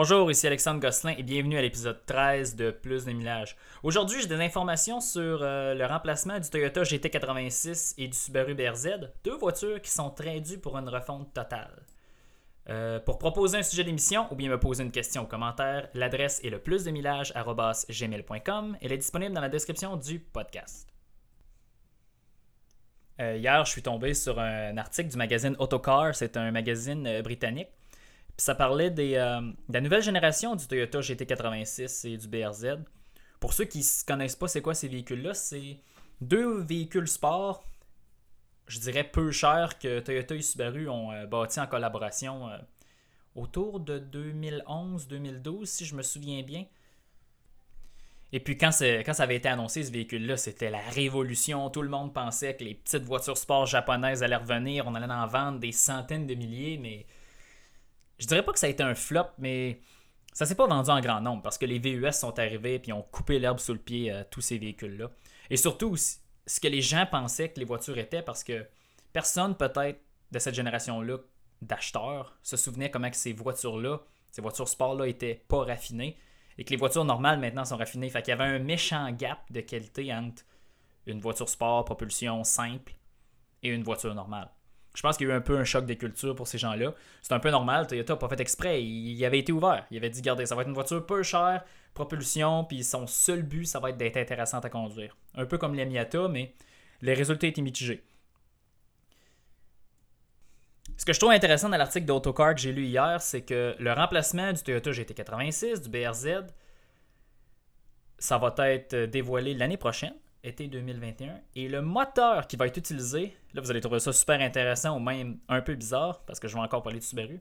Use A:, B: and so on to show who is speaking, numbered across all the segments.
A: Bonjour, ici Alexandre Gosselin et bienvenue à l'épisode 13 de Plus de millage. Aujourd'hui, j'ai des informations sur euh, le remplacement du Toyota GT86 et du Subaru BRZ, deux voitures qui sont très dues pour une refonte totale. Euh, pour proposer un sujet d'émission ou bien me poser une question au commentaire, l'adresse est le plus de gmail.com. Elle est disponible dans la description du podcast. Euh, hier, je suis tombé sur un article du magazine Autocar. C'est un magazine britannique ça parlait des, euh, de la nouvelle génération du Toyota GT86 et du BRZ. Pour ceux qui ne connaissent pas c'est quoi ces véhicules-là, c'est deux véhicules sport, je dirais peu chers, que Toyota et Subaru ont euh, bâti en collaboration euh, autour de 2011-2012, si je me souviens bien. Et puis quand, ça avait été annoncé, ce véhicule-là, c'était la révolution. Tout le monde pensait que les petites voitures sport japonaises allaient revenir. On allait en vendre des centaines de milliers, mais je dirais pas que ça a été un flop, mais ça s'est pas vendu en grand nombre parce que les VUS sont arrivés et ont coupé l'herbe sous le pied à tous ces véhicules-là. Et surtout, ce que les gens pensaient que les voitures étaient parce que personne, peut-être, de cette génération-là d'acheteurs se souvenait comment que ces voitures-là, ces voitures sport-là, étaient pas raffinées et que les voitures normales maintenant sont raffinées. Fait qu'il y avait un méchant gap de qualité entre une voiture sport, propulsion simple et une voiture normale. Je pense qu'il y a eu un peu un choc des cultures pour ces gens-là. C'est un peu normal. Toyota n'a pas fait exprès. Il, avait été ouvert. Il avait dit regardez, ça va être une voiture peu chère, propulsion, puis son seul but, ça va être d'être intéressante à conduire. Un peu comme la Miata, mais les résultats étaient mitigés. Ce que je trouve intéressant dans l'article d'Autocar que j'ai lu hier, c'est que le remplacement du Toyota GT86, du BRZ, ça va être dévoilé l'année prochaine été 2021. Et le moteur qui va être utilisé, là vous allez trouver ça super intéressant ou même un peu bizarre parce que je vais encore parler de Subaru.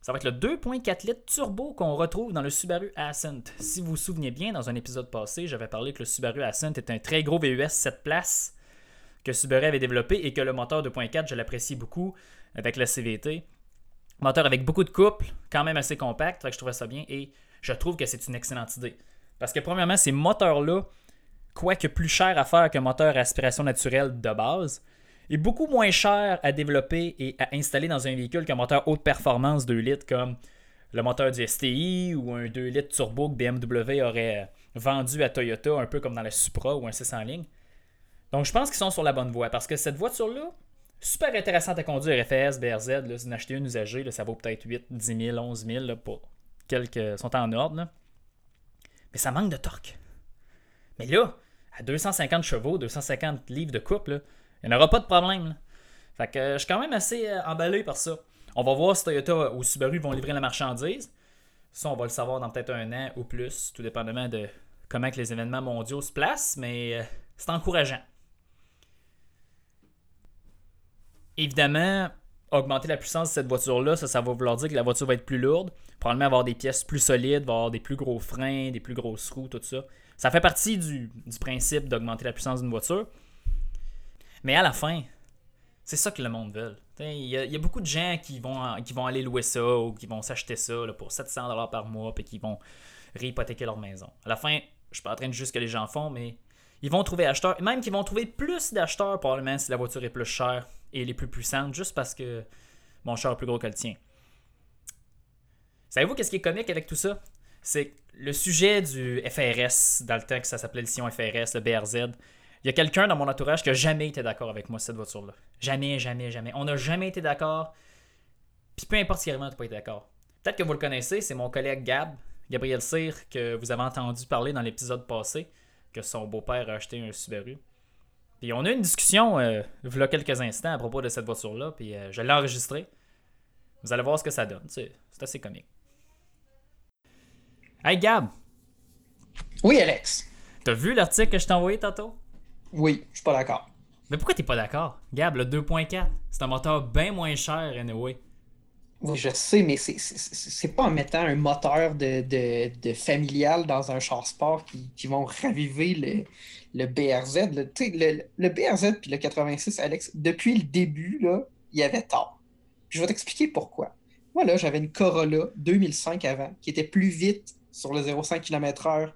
A: Ça va être le 2.4 litres turbo qu'on retrouve dans le Subaru Ascent. Si vous vous souvenez bien, dans un épisode passé, j'avais parlé que le Subaru Ascent est un très gros VUS 7 places que Subaru avait développé et que le moteur 2.4, je l'apprécie beaucoup avec le CVT. Moteur avec beaucoup de couple, quand même assez compact, que je trouvais ça bien et je trouve que c'est une excellente idée. Parce que premièrement, ces moteurs-là, quoique plus cher à faire qu'un moteur à aspiration naturelle de base, est beaucoup moins cher à développer et à installer dans un véhicule qu'un moteur haute performance 2 litres comme le moteur du STI ou un 2 litres turbo que BMW aurait vendu à Toyota, un peu comme dans la Supra ou un 600 ligne. Donc je pense qu'ils sont sur la bonne voie parce que cette voiture-là, super intéressante à conduire, FS, BRZ, là, si vous une usagée, ça vaut peut-être 8, 10 000, 11 000 pour quelques sont en ordre. Mais ça manque de torque. Mais là, à 250 chevaux, 250 livres de couple, il n'y aura pas de problème. Fait que je suis quand même assez euh, emballé par ça. On va voir si Toyota ou Subaru vont livrer la marchandise. Ça, on va le savoir dans peut-être un an ou plus, tout dépendamment de comment que les événements mondiaux se placent, mais euh, c'est encourageant. Évidemment, augmenter la puissance de cette voiture-là, ça, ça va vouloir dire que la voiture va être plus lourde, probablement avoir des pièces plus solides, va avoir des plus gros freins, des plus grosses roues, tout ça. Ça fait partie du, principe d'augmenter la puissance d'une voiture. Mais à la fin, c'est ça que le monde veut. Il y, a, beaucoup de gens qui vont, qui vont aller louer ça ou qui vont s'acheter ça pour 700$ par mois et qui vont réhypothéquer leur maison. À la fin, je suis pas en train de juste ce que les gens font, mais ils vont trouver acheteurs, même qu'ils vont trouver plus d'acheteurs probablement si la voiture est plus chère et est plus puissante, juste parce que mon char est plus gros que le tien. Savez-vous qu'est-ce qui est comique avec tout ça? C'est le sujet du FRS, dans le temps que ça s'appelait le Sion FRS, le BRZ. Il y a quelqu'un dans mon entourage qui n'a jamais été d'accord avec moi cette voiture-là. Jamais, jamais, jamais. On n'a jamais été d'accord. Puis peu importe si vraiment tu pas été d'accord. Peut-être que vous le connaissez, c'est mon collègue Gab, Gabriel Cyr, que vous avez entendu parler dans l'épisode passé, que son beau-père a acheté un Subaru. Puis on a eu une discussion euh, il y a quelques instants à propos de cette voiture-là, puis euh, je l'ai enregistrée. Vous allez voir ce que ça donne. C'est assez comique. Hey Gab!
B: Oui, Alex.
A: T'as vu l'article que je t'ai envoyé tantôt?
B: Oui, je suis pas d'accord.
A: Mais pourquoi t'es pas d'accord? Gab, le 2.4, c'est un moteur bien moins cher, anyway.
B: Oui, je sais, mais c'est pas en mettant un moteur de, de, familial dans un char sport qui, qui vont raviver le, le BRZ. Le, le, le BRZ puis le 86, Alex, depuis le début, là, il y avait tort. je vais t'expliquer pourquoi. Moi, là, j'avais une Corolla 2005 avant qui était plus vite sur le 0,5 km/h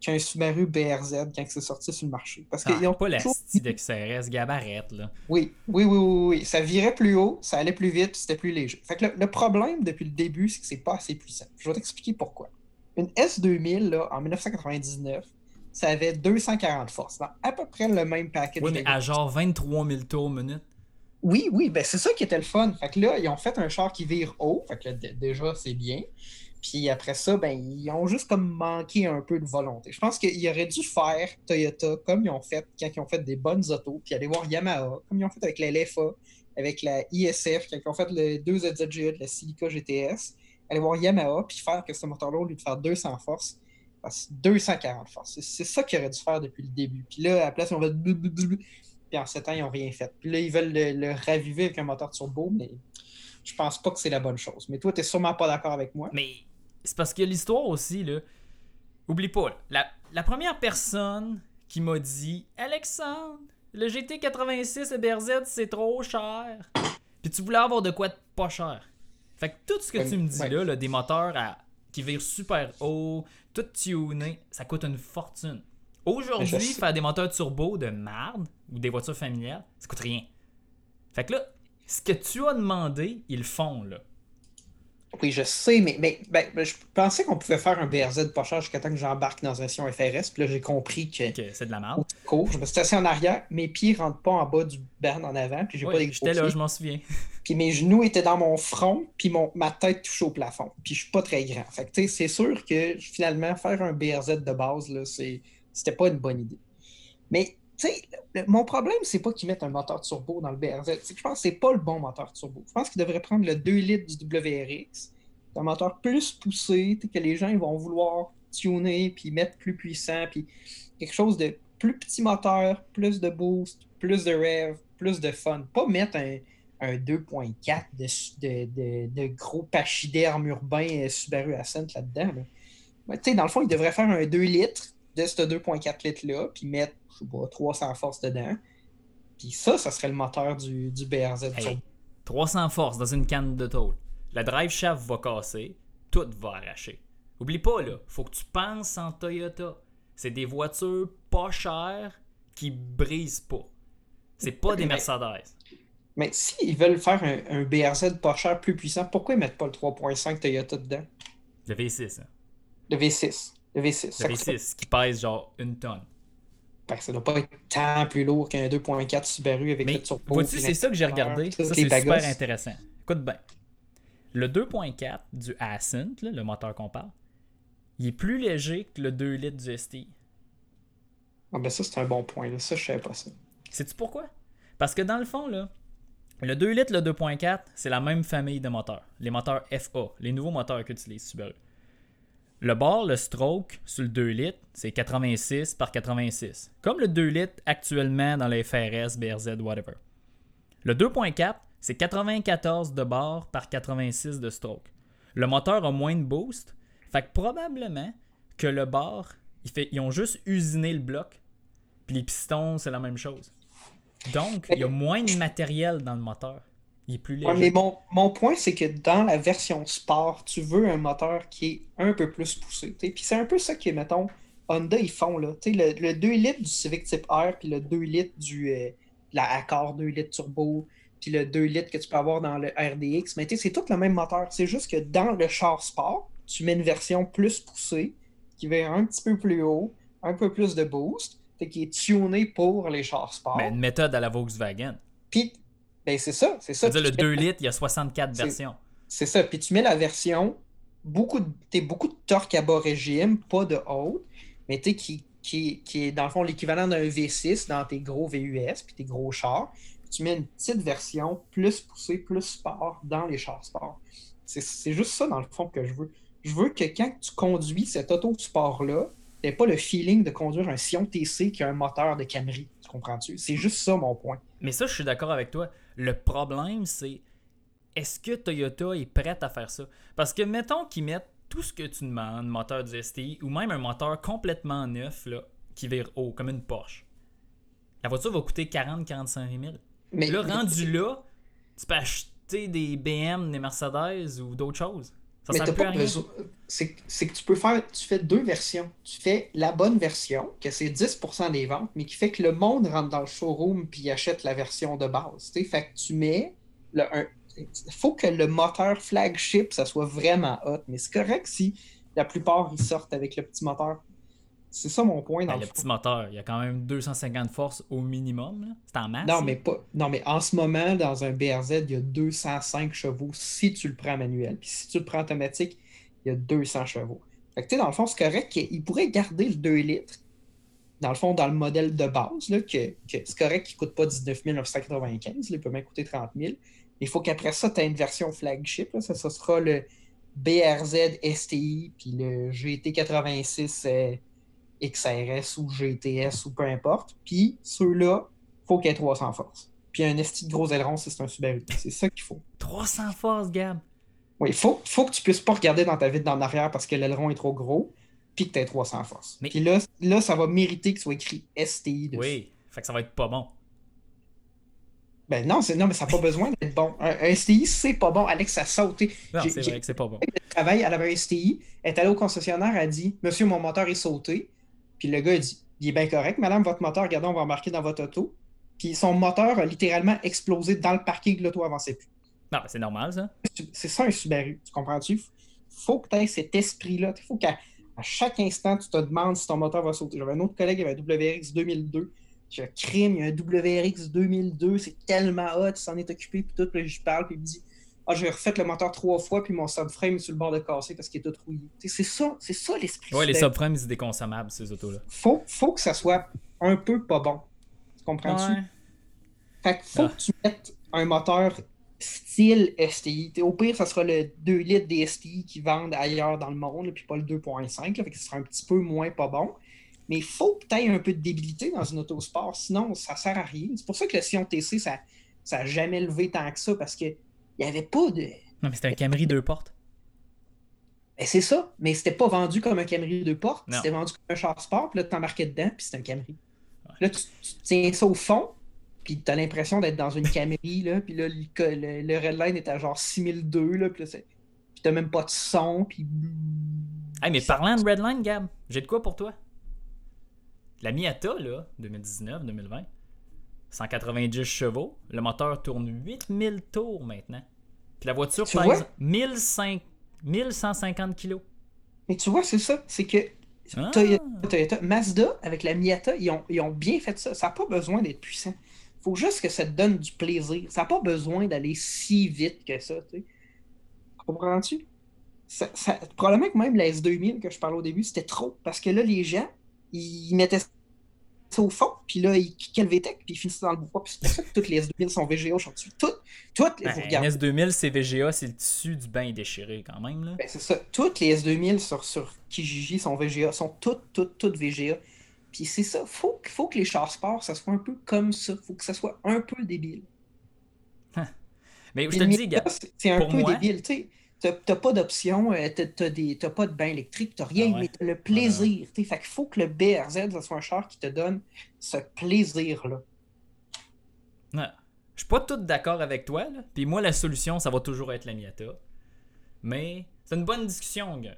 B: qu'un Subaru BRZ quand c'est sorti sur le marché. Parce
A: Ah,
B: qu'ils ont
A: pas la de XRS, gabarette, là.
B: Oui, oui, oui, oui, oui. Ça virait plus haut, ça allait plus vite, c'était plus léger. Fait que le, le problème depuis le début, c'est que c'est pas assez puissant. Je vais t'expliquer pourquoi. Une S2000, là, en 1999, ça avait 240 forces, dans à peu près le même package.
A: Oui, mais à genre 23 000 tours minute.
B: Oui, oui, ben c'est ça qui était le fun. Fait que là, ils ont fait un char qui vire haut, fait que là, déjà, c'est bien. Puis après ça, ben, ils ont juste comme manqué un peu de volonté. Je pense qu'ils auraient dû faire Toyota comme ils ont fait quand ils ont fait des bonnes autos, puis aller voir Yamaha, comme ils ont fait avec la LFA, avec la ISF, quand ils ont fait le 2 ZZGE de la Silica GTS, aller voir Yamaha, puis faire que ce moteur-là, au lieu de faire 200 forces, fasse 240 forces. C'est- ça qu'ils auraient dû faire depuis le début. Puis là, à la place, on va puis en 7 ans, ils n'ont rien fait. Puis là, ils veulent le, raviver avec un moteur turbo, mais je pense pas que c'est la bonne chose. Mais toi, tu sûrement pas d'accord avec moi.
A: Mais c'est parce que l'histoire aussi, là. Oublie pas, là, la, la première personne qui m'a dit Alexandre, le GT86 et BRZ, c'est trop cher. Puis tu voulais avoir de quoi de pas cher. Fait que tout ce que tu me dis là, là, des moteurs à- qui virent super haut, tout tuné, ça coûte une fortune. Aujourd'hui, faire des moteurs turbo de marde ou des voitures familiales, ça coûte rien. Fait que là, ce que tu as demandé, ils le font, là.
B: Oui, je sais, mais, mais ben, ben, je pensais qu'on pouvait faire un BRZ pas cher jusqu'à temps que j'embarque dans un Sion FRS. Puis là, j'ai compris que
A: Que c'est de la merde.
B: je me suis assis en arrière, mes pieds rentrent pas en bas du banc en avant, puis j'ai pas gros
A: J'étais là, je m'en souviens.
B: Puis mes genoux étaient dans mon front, puis mon, ma tête touchait au plafond. Puis je suis pas très grand. Fait que tu sais, c'est sûr que finalement, faire un BRZ de base, là, c'est, c'était pas une bonne idée. Mais tu sais, mon problème, c'est pas qu'ils mettent un moteur turbo dans le BRZ. Je pense que c'est pas le bon moteur turbo. Je pense qu'ils devraient prendre le 2 litres du WRX, un moteur plus poussé, que les gens vont vouloir tuner, puis mettre plus puissant, puis quelque chose de plus petit moteur, plus de boost, plus de rev, plus de fun. Pas mettre un, un 2.4 de, de, de, de gros pachyderme urbain euh, Subaru Ascent là-dedans. là. Tu sais, dans le fond, ils devraient faire un 2 litres de ce 2.4 litres-là, puis mettre, je sais pas, 300 forces dedans. Puis ça, ça serait le moteur du, du BRZ.
A: Hey,
B: turbo.
A: 300 forces dans une canne de tôle. Le drive shaft va casser, tout va arracher. Oublie pas, là, faut que tu penses en Toyota. C'est des voitures pas chères qui brisent pas. C'est pas des
B: Mais-
A: Mercedes.
B: Mais s'ils veulent faire un, un BRZ pas cher, plus puissant, pourquoi ils mettent pas le 3.5 Toyota dedans?
A: Le V6, hein.
B: Le V6. Le V6.
A: Le
B: Ça, coûte-
A: V6 qui pèse genre une tonne.
B: ben, ça doit pas être tant plus lourd qu'un 2.4 Subaru avec
A: Mais
B: le turbo.
A: vois-tu, c'est ça que j'ai regardé. Ça, c'est super intéressant. Écoute bien. Le 2.4 du Ascent, là, le moteur qu'on parle, il est plus léger que le 2 litres du STI.
B: Ah ben ça, c'est un bon point. Là. Ça, je savais pas ça.
A: Sais-tu pourquoi? Parce que dans le fond, là, le 2 litres, le 2.4, c'est la même famille de moteurs. Les moteurs FA, les nouveaux moteurs qu'utilise Subaru. Le bord, le stroke, sur le 2 litres, c'est 86 par 86. Comme le 2 litres actuellement dans les FRS, BRZ, whatever. Le 2.4, c'est 94 de bord par 86 de stroke. Le moteur a moins de boost, fait que probablement que le fait, ils ont juste usiné le bloc, puis les pistons, c'est la même chose. Donc, il y a moins de matériel dans le moteur. Il est plus léger.
B: Ouais, mais mon, mon point, c'est que dans la version sport, tu veux un moteur qui est un peu plus poussé. Puis c'est un peu ça que, mettons, Honda, ils font. Là. Le, le 2 litres du Civic Type R, puis le 2 litres du euh, la Accord 2 litres turbo, puis le 2 litres que tu peux avoir dans le RDX. Mais c'est tout le même moteur. C'est juste que dans le char sport, tu mets une version plus poussée, qui va un petit peu plus haut, un peu plus de boost, qui est tunée pour les chars sport.
A: Mais une méthode à la Volkswagen.
B: Puis, ben c'est ça, c'est ça.
A: C'est-à-dire, le
B: Puis tu mets-
A: 2 litres, il y a 64
B: C'est-
A: versions.
B: C'est ça. Puis tu mets la version, beaucoup de, t'es beaucoup de torque à bas régime, pas de haute, mais tu sais, qui, qui, qui est dans le fond l'équivalent d'un V6 dans tes gros VUS puis tes gros chars. Puis tu mets une petite version plus poussée, plus sport dans les chars sport. C'est c'est juste ça, dans le fond, que je veux. Je veux que quand tu conduis cet auto-sport-là, t'aies pas le feeling de conduire un Sion TC qui a un moteur de Camry. Tu comprends-tu? C'est juste ça, mon point.
A: Mais ça, je suis d'accord avec toi. Le problème, c'est est-ce que Toyota est prête à faire ça? Parce que mettons qu'ils mettent tout ce que tu demandes, moteur du STI, ou même un moteur complètement neuf, là, qui vire haut, comme une Porsche. La voiture va coûter 40-45 000.
B: Mais
A: Là, rendu là, tu peux acheter des BM, des Mercedes ou d'autres choses. Ça
B: Mais t'as pas besoin. C'est c'est que tu peux faire. Tu fais deux versions. Tu fais la bonne version, que c'est 10% des ventes, mais qui fait que le monde rentre dans le showroom puis achète la version de base. tu sais. Fait que tu mets. Le, un, faut que le moteur flagship, ça soit vraiment hot. Mais c'est correct si la plupart ils sortent avec le petit moteur. C'est ça mon point dans
A: Ben,
B: le
A: le petit moteur, il y a quand même 250 forces au minimum. C'est en masse.
B: Non, mais pas. Non, mais en ce moment, dans un BRZ, il y a 205 chevaux si tu le prends manuel. Puis si tu le prends automatique, il y a 200 chevaux. Fait que, tu sais, dans le fond, c'est correct qu'il pourrait garder le 2 litres. Dans le fond, dans le modèle de base, là, que, que c'est correct qu'il ne coûte pas 19 995, là, il peut même coûter 30 000. Mais il faut qu'après ça, tu aies une version flagship. là. ça, ça sera le BRZ STI, puis le GT86 euh, XRS ou GTS ou peu importe. Puis ceux-là, faut qu'il y ait 300 forces. Puis un esti de gros aileron, c'est un Subaru. C'est ça qu'il faut.
A: 300 forces, Gab.
B: Oui, il faut, faut que tu puisses pas regarder dans ta vitre d'en arrière parce que l'aileron est trop gros, puis que tu aies 300 forces.
A: Mais-
B: Puis là, là, ça va mériter qu'il soit écrit STI dessus.
A: Oui. Fait que ça va être pas bon.
B: Ben non, non, mais ça n'a pas besoin d'être bon. Un, un STI, c'est pas bon. Alex, ça saute.
A: Non,
B: J'ai-
A: c'est vrai que c'est pas bon.
B: de travail, elle avait un STI, elle est allée au concessionnaire, elle a dit Monsieur, mon moteur est sauté. Puis le gars a dit Il est bien correct, madame, votre moteur, regardez, on va remarquer dans votre auto. Puis son moteur a littéralement explosé dans le parking de l'auto avançait plus.
A: Non, mais c'est normal, ça.
B: C'est ça un Subaru, tu comprends-tu? Faut que tu aies cet esprit-là. Il faut qu'à chaque instant, tu te demandes si ton moteur va sauter. J'avais un autre collègue qui avait un WRX 2002. J'ai un crime, il y a un WRX 2002, c'est tellement hot, il s'en est occupé, puis tout, puis je parle, puis il me dit Ah, j'ai refait le moteur trois fois, puis mon subframe est sur le bord de casser parce qu'il est tout rouillé. C'est ça, c'est ça l'esprit.
A: Ouais, les subframes, c'est déconsommables, ces autos-là.
B: Faut, faut que ça soit un peu pas bon. Tu comprends-tu?
A: Ouais.
B: Fait que faut
A: Ah.
B: que tu mettes un moteur style STI. Au pire, ça sera le 2 litres des STI qui vendent ailleurs dans le monde, puis pas le 2.5. là, Fait que ce sera un petit peu moins pas bon. Mais il faut que tu aies un peu de débilité dans une autosport, sinon ça sert à rien. C'est pour ça que le Sion TC, ça n'a jamais levé tant que ça, parce qu'il n'y avait pas de.
A: Non, mais c'était un Camry deux portes.
B: Ben, c'est ça, mais c'était pas vendu comme un Camry deux portes, c'était vendu comme un char sport, puis là, tu embarquais dedans, puis c'était un Camry. Là, tu, tu tiens ça au fond, puis tu as l'impression d'être dans une Camry, là, puis là, le, le, le Redline est à genre 6002, là, puis là, c'est- puis t'as même pas de son, puis...
A: Hey, mais parlant de Redline, Gab, j'ai de quoi pour toi? La Miata, là, 2019-2020, 190 chevaux, le moteur tourne 8000 tours maintenant. Puis la voiture
B: Tu
A: pèse
B: vois?
A: 1500 1150 kilos.
B: Mais tu vois, c'est ça, c'est que
A: Ah!
B: Toyota, Toyota- Mazda, avec la Miata, ils ont, ils ont bien fait ça. Ça n'a pas besoin d'être puissant. faut juste que ça te donne du plaisir. Ça n'a pas besoin d'aller si vite que ça, tu sais. Comprends-tu? Ça, ça- probablement que même la S2000 que je parlais au début, c'était trop. Parce que là, les gens, ils mettaient au fond, puis là, ils kickaient le VTEC, puis ils finissaient dans le bois. Puis c'est pour ça que toutes les S2000 sont VGA aujourd'hui. Toutes, toutes,
A: Ben,
B: vous
A: un
B: regardez.
A: S2000, c'est VGA, c'est le tissu du bain déchiré quand même. Là.
B: Ben, c'est ça. Toutes les S2000 sur, sur Kijiji sont VGA, sont toutes, toutes, toutes VGA. Puis c'est ça. Faut, faut que les chars sport, ça soit un peu comme ça. Faut que ça soit un peu débile.
A: Mais je te dis, Gab,
B: c'est- un peu
A: moi-
B: débile. Tu sais, t'as pas d'option, euh, t'as pas de bain électrique, t'as rien,
A: Ah ouais.
B: mais t'as le plaisir. sais. Fait qu'il faut que le BRZ, soit un char qui te donne ce plaisir-là.
A: Ouais. Je suis pas tout d'accord avec toi. Là. Puis moi, la solution, ça va toujours être la Miata. Mais c'est une bonne discussion, gars.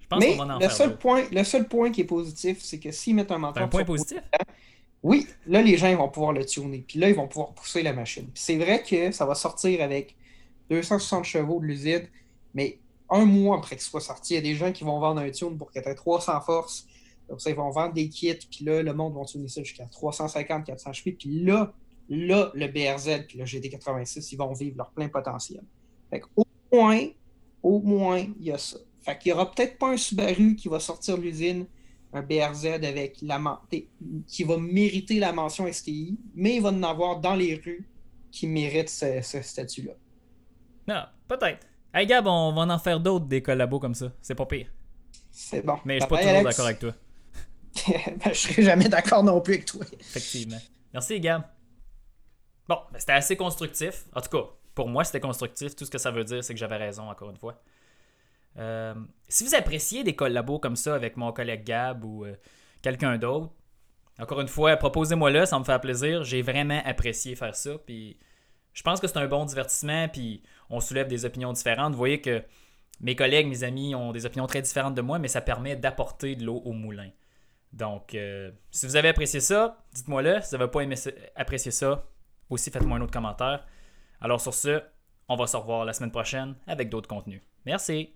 A: Je pense
B: Mais
A: qu'on va en
B: le
A: faire
B: seul, point, le seul point qui est positif, c'est que s'ils mettent un moteur
A: un point positif?
B: Oui, là, les gens ils vont pouvoir le tuner. Puis là, ils vont pouvoir pousser la machine. Puis c'est vrai que ça va sortir avec 260 chevaux de l'usine, mais un mois après qu'il soit sorti, il y a des gens qui vont vendre un tune pour qu'il ait 300 forces. Comme ça, ils vont vendre des kits, puis là, le monde va tuner ça jusqu'à 350, 400 chevaux. Puis là, là, le BRZ puis le GT86, ils vont vivre leur plein potentiel. Fait qu'au moins, au moins, il y a ça. Fait qu'il n'y aura peut-être pas un Subaru qui va sortir de l'usine un BRZ avec la qui va mériter la mention STI, mais il va en avoir dans les rues qui méritent ce statut-là.
A: Non, peut-être. Hey Gab, on va en faire d'autres des collabos comme ça. C'est pas pire.
B: C'est bon.
A: Mais je suis pas toujours d'accord avec toi.
B: Ben, je serai jamais d'accord non plus avec toi.
A: Effectivement. Merci, Gab. Bon, ben, c'était assez constructif. En tout cas, pour moi, c'était constructif. Tout ce que ça veut dire, c'est que j'avais raison, encore une fois. Euh, si vous appréciez des collabos comme ça avec mon collègue Gab ou euh, quelqu'un d'autre, encore une fois, proposez-moi là, ça me fait plaisir. J'ai vraiment apprécié faire ça. Puis je pense que c'est un bon divertissement, puis on soulève des opinions différentes. Vous voyez que mes collègues, mes amis ont des opinions très différentes de moi, mais ça permet d'apporter de l'eau au moulin. Donc, euh, si vous avez apprécié ça, dites-moi-le. Si vous n'avez pas aimé, apprécié ça, aussi faites-moi un autre commentaire. Alors sur ce, on va se revoir la semaine prochaine avec d'autres contenus. Merci!